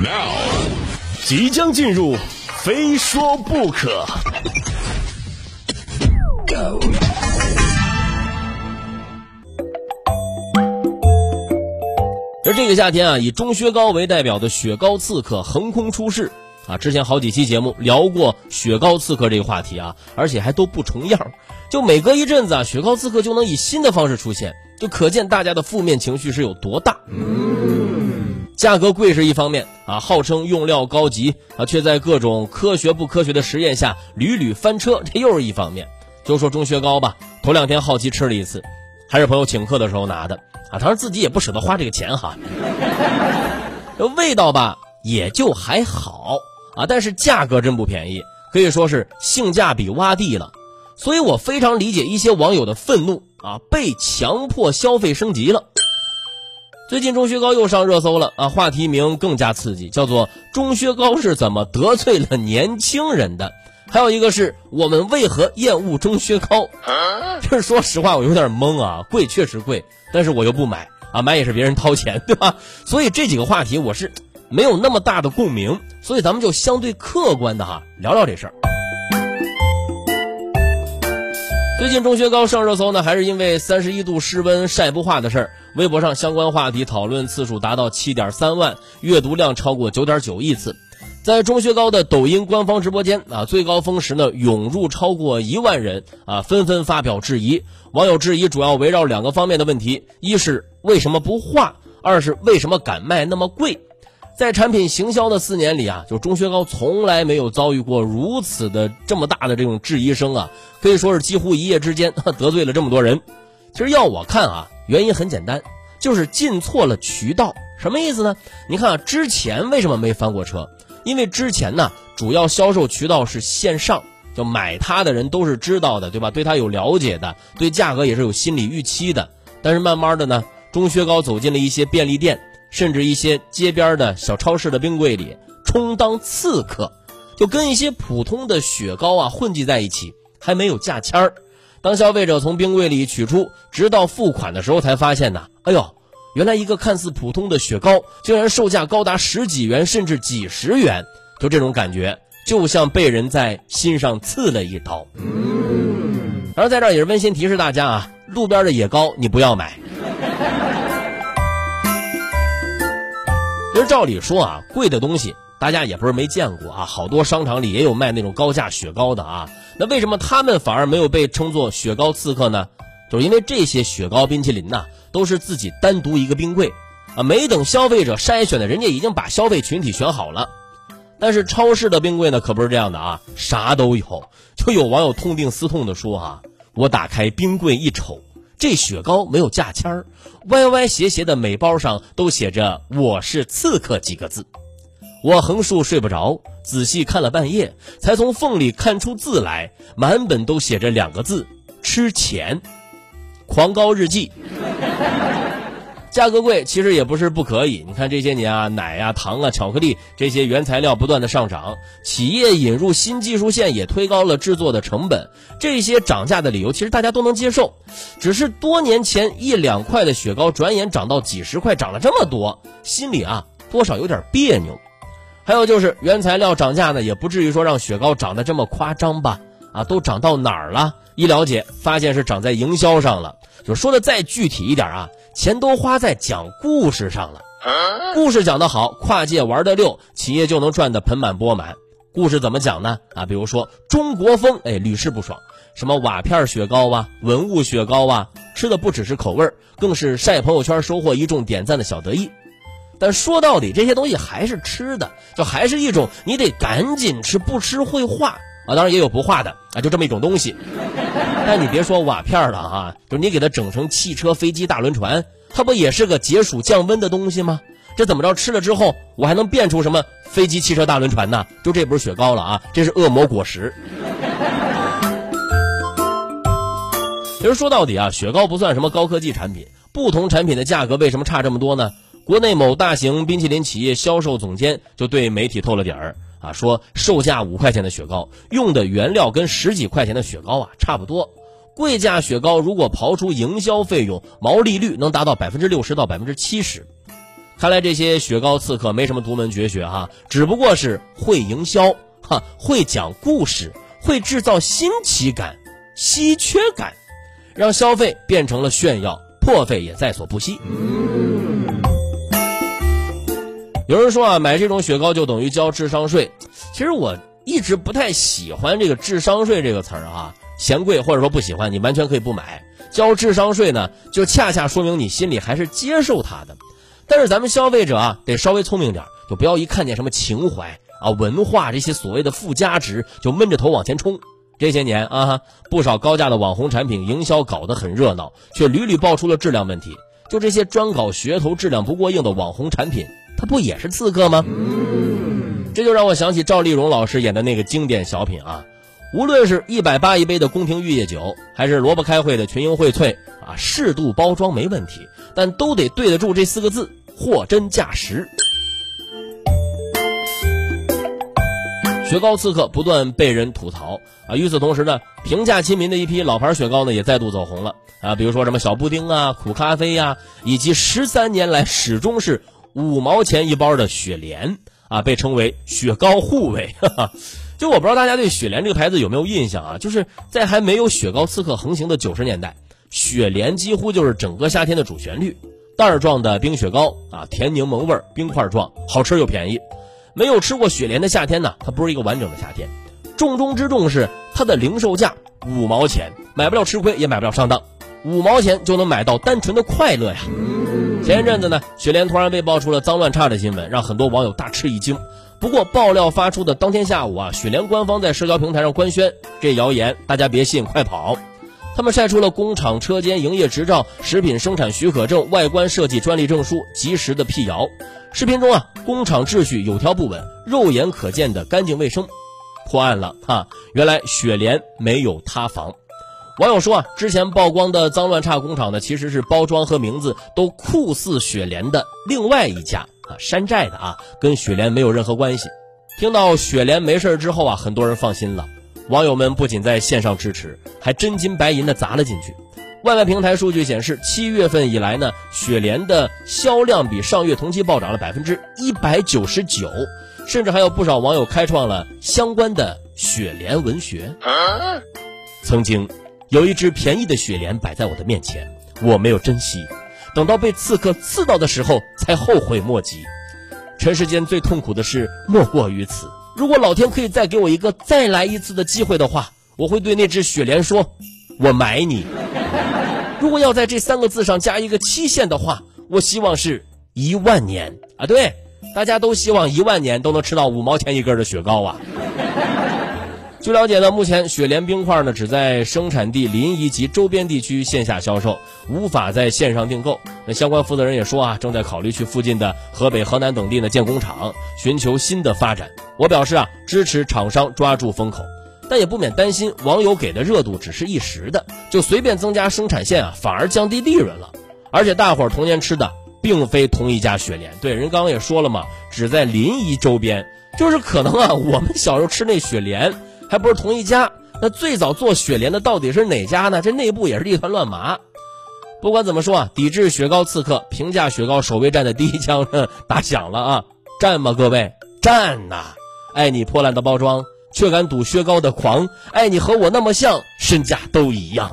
Now，即将进入，非说不可。而这个夏天啊，以钟薛高为代表的雪糕刺客横空出世啊！之前好几期节目聊过雪糕刺客这个话题啊，而且还都不重样，就每隔一阵子啊，雪糕刺客就能以新的方式出现，就可见大家的负面情绪是有多大。嗯价格贵是一方面啊，号称用料高级啊，却在各种科学不科学的实验下屡屡翻车，这又是一方面。就说钟薛高吧，头两天好奇吃了一次，还是朋友请客的时候拿的。啊，当然自己也不舍得花这个钱哈。这 味道吧也就还好啊，但是价格真不便宜，可以说是性价比洼地了。所以我非常理解一些网友的愤怒啊，被强迫消费升级了。最近钟薛高又上热搜了啊，话题名更加刺激，叫做“钟薛高是怎么得罪了年轻人的”。还有一个是我们为何厌恶钟薛高？这说实话，我有点懵啊，贵确实贵。但是我又不买啊，买也是别人掏钱，对吧？所以这几个话题我是没有那么大的共鸣，所以咱们就相对客观的哈聊聊这事儿。最近钟薛高上热搜呢，还是因为三十一度室温晒不化的事儿，微博上相关话题讨论次数达到七点三万，阅读量超过九点九亿次。在钟薛高的抖音官方直播间啊，最高峰时呢，涌入超过一万人啊，纷纷发表质疑。网友质疑主要围绕两个方面的问题：一是为什么不化；二是为什么敢卖那么贵。在产品行销的四年里啊，就钟薛高从来没有遭遇过如此的这么大的这种质疑声啊，可以说是几乎一夜之间 得罪了这么多人。其实要我看啊，原因很简单，就是进错了渠道。什么意思呢？你看啊，之前为什么没翻过车？因为之前呢，主要销售渠道是线上，就买它的人都是知道的，对吧？对它有了解的，对价格也是有心理预期的。但是慢慢的呢，钟薛高走进了一些便利店，甚至一些街边的小超市的冰柜里，充当刺客，就跟一些普通的雪糕啊混迹在一起，还没有价签儿。当消费者从冰柜里取出，直到付款的时候，才发现呢，哎呦。原来一个看似普通的雪糕，竟然售价高达十几元甚至几十元，就这种感觉，就像被人在心上刺了一刀。而在这也是温馨提示大家啊，路边的野糕你不要买。其实照理说啊，贵的东西大家也不是没见过啊，好多商场里也有卖那种高价雪糕的啊。那为什么他们反而没有被称作雪糕刺客呢？就是因为这些雪糕冰淇淋呐。都是自己单独一个冰柜，啊，没等消费者筛选的，人家已经把消费群体选好了。但是超市的冰柜呢，可不是这样的啊，啥都有。就有网友痛定思痛的说啊，我打开冰柜一瞅，这雪糕没有价签儿，歪歪斜斜的每包上都写着“我是刺客”几个字。我横竖睡不着，仔细看了半夜，才从缝里看出字来，满本都写着两个字：吃钱。狂高日记，价格贵其实也不是不可以。你看这些年啊，奶呀、糖啊、巧克力这些原材料不断的上涨，企业引入新技术线也推高了制作的成本。这些涨价的理由其实大家都能接受，只是多年前一两块的雪糕，转眼涨到几十块，涨了这么多，心里啊多少有点别扭。还有就是原材料涨价呢，也不至于说让雪糕涨得这么夸张吧？啊，都涨到哪儿了？一了解，发现是涨在营销上了。就说的再具体一点啊，钱都花在讲故事上了。故事讲得好，跨界玩得溜，企业就能赚得盆满钵满。故事怎么讲呢？啊，比如说中国风，哎，屡试不爽。什么瓦片雪糕啊，文物雪糕啊，吃的不只是口味更是晒朋友圈收获一众点赞的小得意。但说到底，这些东西还是吃的，就还是一种你得赶紧吃，不吃会化。啊，当然也有不化的啊，就这么一种东西。但你别说瓦片了哈，就你给它整成汽车、飞机、大轮船，它不也是个解暑降温的东西吗？这怎么着吃了之后，我还能变出什么飞机、汽车、大轮船呢？就这不是雪糕了啊，这是恶魔果实。其实说到底啊，雪糕不算什么高科技产品，不同产品的价格为什么差这么多呢？国内某大型冰淇淋企业销售总监就对媒体透了底儿。啊，说售价五块钱的雪糕，用的原料跟十几块钱的雪糕啊差不多。贵价雪糕如果刨出营销费用，毛利率能达到百分之六十到百分之七十。看来这些雪糕刺客没什么独门绝学哈，只不过是会营销哈，会讲故事，会制造新奇感、稀缺感，让消费变成了炫耀，破费也在所不惜。有人说啊，买这种雪糕就等于交智商税。其实我一直不太喜欢这个“智商税”这个词儿啊，嫌贵或者说不喜欢，你完全可以不买。交智商税呢，就恰恰说明你心里还是接受它的。但是咱们消费者啊，得稍微聪明点，就不要一看见什么情怀啊、文化这些所谓的附加值，就闷着头往前冲。这些年啊，不少高价的网红产品营销搞得很热闹，却屡屡爆出了质量问题。就这些专搞噱头、质量不过硬的网红产品。他不也是刺客吗？这就让我想起赵丽蓉老师演的那个经典小品啊，无论是一百八一杯的宫廷玉液酒，还是萝卜开会的群英荟萃啊，适度包装没问题，但都得对得住这四个字：货真价实。雪糕刺客不断被人吐槽啊，与此同时呢，平价亲民的一批老牌雪糕呢也再度走红了啊，比如说什么小布丁啊、苦咖啡呀，以及十三年来始终是。五毛钱一包的雪莲啊，被称为雪糕护卫。就我不知道大家对雪莲这个牌子有没有印象啊？就是在还没有雪糕刺客横行的九十年代，雪莲几乎就是整个夏天的主旋律。袋儿状的冰雪糕啊，甜柠檬味儿，冰块状，好吃又便宜。没有吃过雪莲的夏天呢，它不是一个完整的夏天。重中之重是它的零售价五毛钱，买不了吃亏，也买不了上当。五毛钱就能买到单纯的快乐呀！前一阵子呢，雪莲突然被爆出了脏乱差的新闻，让很多网友大吃一惊。不过爆料发出的当天下午啊，雪莲官方在社交平台上官宣，这谣言大家别信，快跑！他们晒出了工厂车间营业执照、食品生产许可证、外观设计专利证书，及时的辟谣。视频中啊，工厂秩序有条不紊，肉眼可见的干净卫生。破案了哈！原来雪莲没有塌房。网友说啊，之前曝光的脏乱差工厂呢，其实是包装和名字都酷似雪莲的另外一家啊，山寨的啊，跟雪莲没有任何关系。听到雪莲没事之后啊，很多人放心了。网友们不仅在线上支持，还真金白银的砸了进去。外卖平台数据显示，七月份以来呢，雪莲的销量比上月同期暴涨了百分之一百九十九，甚至还有不少网友开创了相关的雪莲文学。曾经。有一只便宜的雪莲摆在我的面前，我没有珍惜，等到被刺客刺到的时候才后悔莫及。尘世间最痛苦的事莫过于此。如果老天可以再给我一个再来一次的机会的话，我会对那只雪莲说：“我买你。” 如果要在这三个字上加一个期限的话，我希望是一万年啊！对，大家都希望一万年都能吃到五毛钱一根的雪糕啊！据了解呢，目前雪莲冰块呢只在生产地临沂及周边地区线下销售，无法在线上订购。那相关负责人也说啊，正在考虑去附近的河北、河南等地呢建工厂，寻求新的发展。我表示啊，支持厂商抓住风口，但也不免担心网友给的热度只是一时的，就随便增加生产线啊，反而降低利润了。而且大伙儿童年吃的并非同一家雪莲，对，人刚刚也说了嘛，只在临沂周边，就是可能啊，我们小时候吃那雪莲。还不是同一家，那最早做雪莲的到底是哪家呢？这内部也是一团乱麻。不管怎么说啊，抵制雪糕刺客、评价雪糕守卫战的第一枪打响了啊！战吧，各位，战呐！爱你破烂的包装，却敢赌雪糕的狂，爱你和我那么像，身价都一样。